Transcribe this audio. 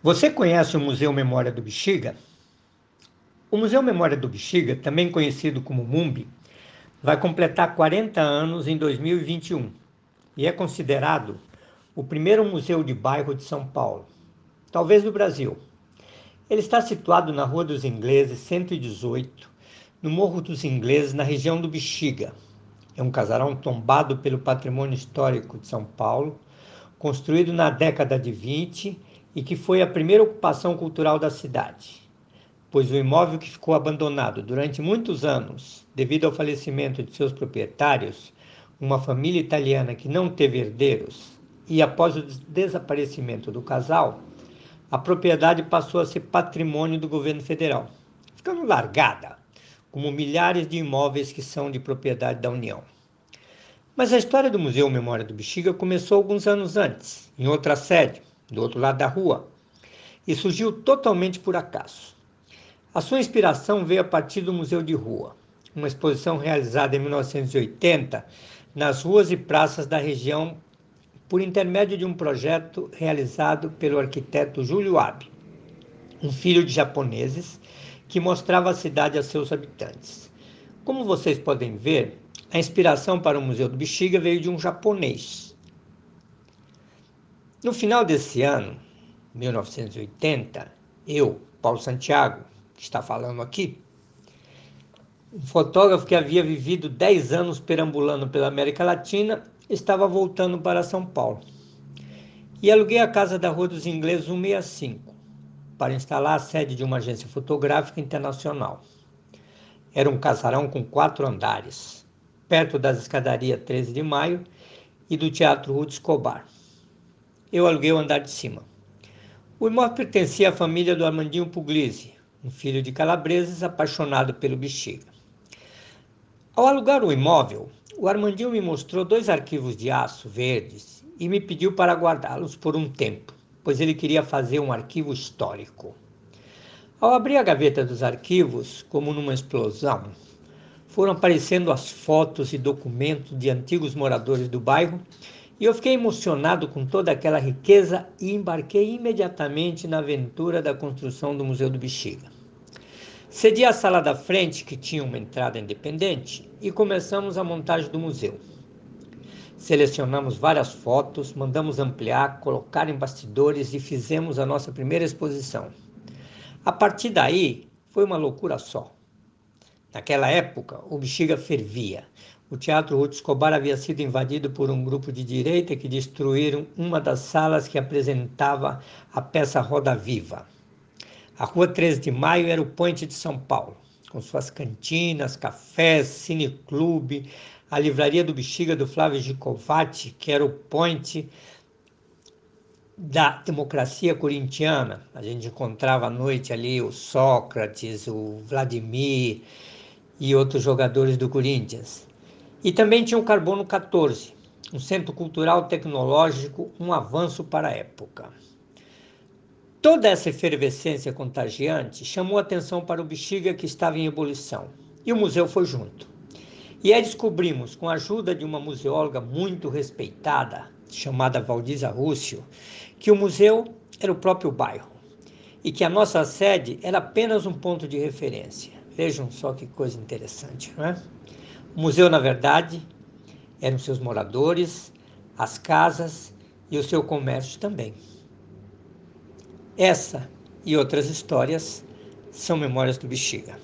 Você conhece o Museu Memória do Bexiga? O Museu Memória do Bexiga, também conhecido como MUMBI, vai completar 40 anos em 2021 e é considerado o primeiro museu de bairro de São Paulo, talvez do Brasil. Ele está situado na Rua dos Ingleses, 118, no Morro dos Ingleses, na região do Bexiga. É um casarão tombado pelo patrimônio histórico de São Paulo, construído na década de 20 e que foi a primeira ocupação cultural da cidade, pois o imóvel que ficou abandonado durante muitos anos, devido ao falecimento de seus proprietários, uma família italiana que não teve herdeiros, e após o desaparecimento do casal, a propriedade passou a ser patrimônio do governo federal, ficando largada, como milhares de imóveis que são de propriedade da União. Mas a história do Museu Memória do Bexiga começou alguns anos antes, em outra sede, do outro lado da rua, e surgiu totalmente por acaso. A sua inspiração veio a partir do Museu de Rua, uma exposição realizada em 1980 nas ruas e praças da região por intermédio de um projeto realizado pelo arquiteto Júlio Abe, um filho de japoneses que mostrava a cidade a seus habitantes. Como vocês podem ver, a inspiração para o Museu do Bexiga veio de um japonês, no final desse ano, 1980, eu, Paulo Santiago, que está falando aqui, um fotógrafo que havia vivido 10 anos perambulando pela América Latina, estava voltando para São Paulo. E aluguei a casa da Rua dos Ingleses 165 para instalar a sede de uma agência fotográfica internacional. Era um casarão com quatro andares, perto das escadarias 13 de Maio e do Teatro Ruth Escobar eu aluguei o andar de cima. O imóvel pertencia à família do Armandinho Puglisi, um filho de calabreses apaixonado pelo bexiga. Ao alugar o imóvel, o Armandinho me mostrou dois arquivos de aço verdes e me pediu para guardá-los por um tempo, pois ele queria fazer um arquivo histórico. Ao abrir a gaveta dos arquivos, como numa explosão, foram aparecendo as fotos e documentos de antigos moradores do bairro e eu fiquei emocionado com toda aquela riqueza e embarquei imediatamente na aventura da construção do Museu do Bexiga. Cedi a sala da frente, que tinha uma entrada independente, e começamos a montagem do museu. Selecionamos várias fotos, mandamos ampliar, colocar em bastidores e fizemos a nossa primeira exposição. A partir daí, foi uma loucura só. Naquela época, o Bexiga fervia. O Teatro Ruth Escobar havia sido invadido por um grupo de direita que destruíram uma das salas que apresentava a peça Roda Viva. A Rua 13 de Maio era o point de São Paulo, com suas cantinas, cafés, cineclube, a livraria do Bexiga do Flávio Gicovati, que era o point da democracia corintiana. A gente encontrava à noite ali o Sócrates, o Vladimir e outros jogadores do Corinthians. E também tinha o Carbono 14, um centro cultural tecnológico, um avanço para a época. Toda essa efervescência contagiante chamou atenção para o Bexiga que estava em ebulição, e o museu foi junto. E aí descobrimos, com a ajuda de uma museóloga muito respeitada, chamada Valdisa Rússio, que o museu era o próprio bairro e que a nossa sede era apenas um ponto de referência. Vejam só que coisa interessante, não é? O museu, na verdade, eram seus moradores, as casas e o seu comércio também. Essa e outras histórias são memórias do Bexiga.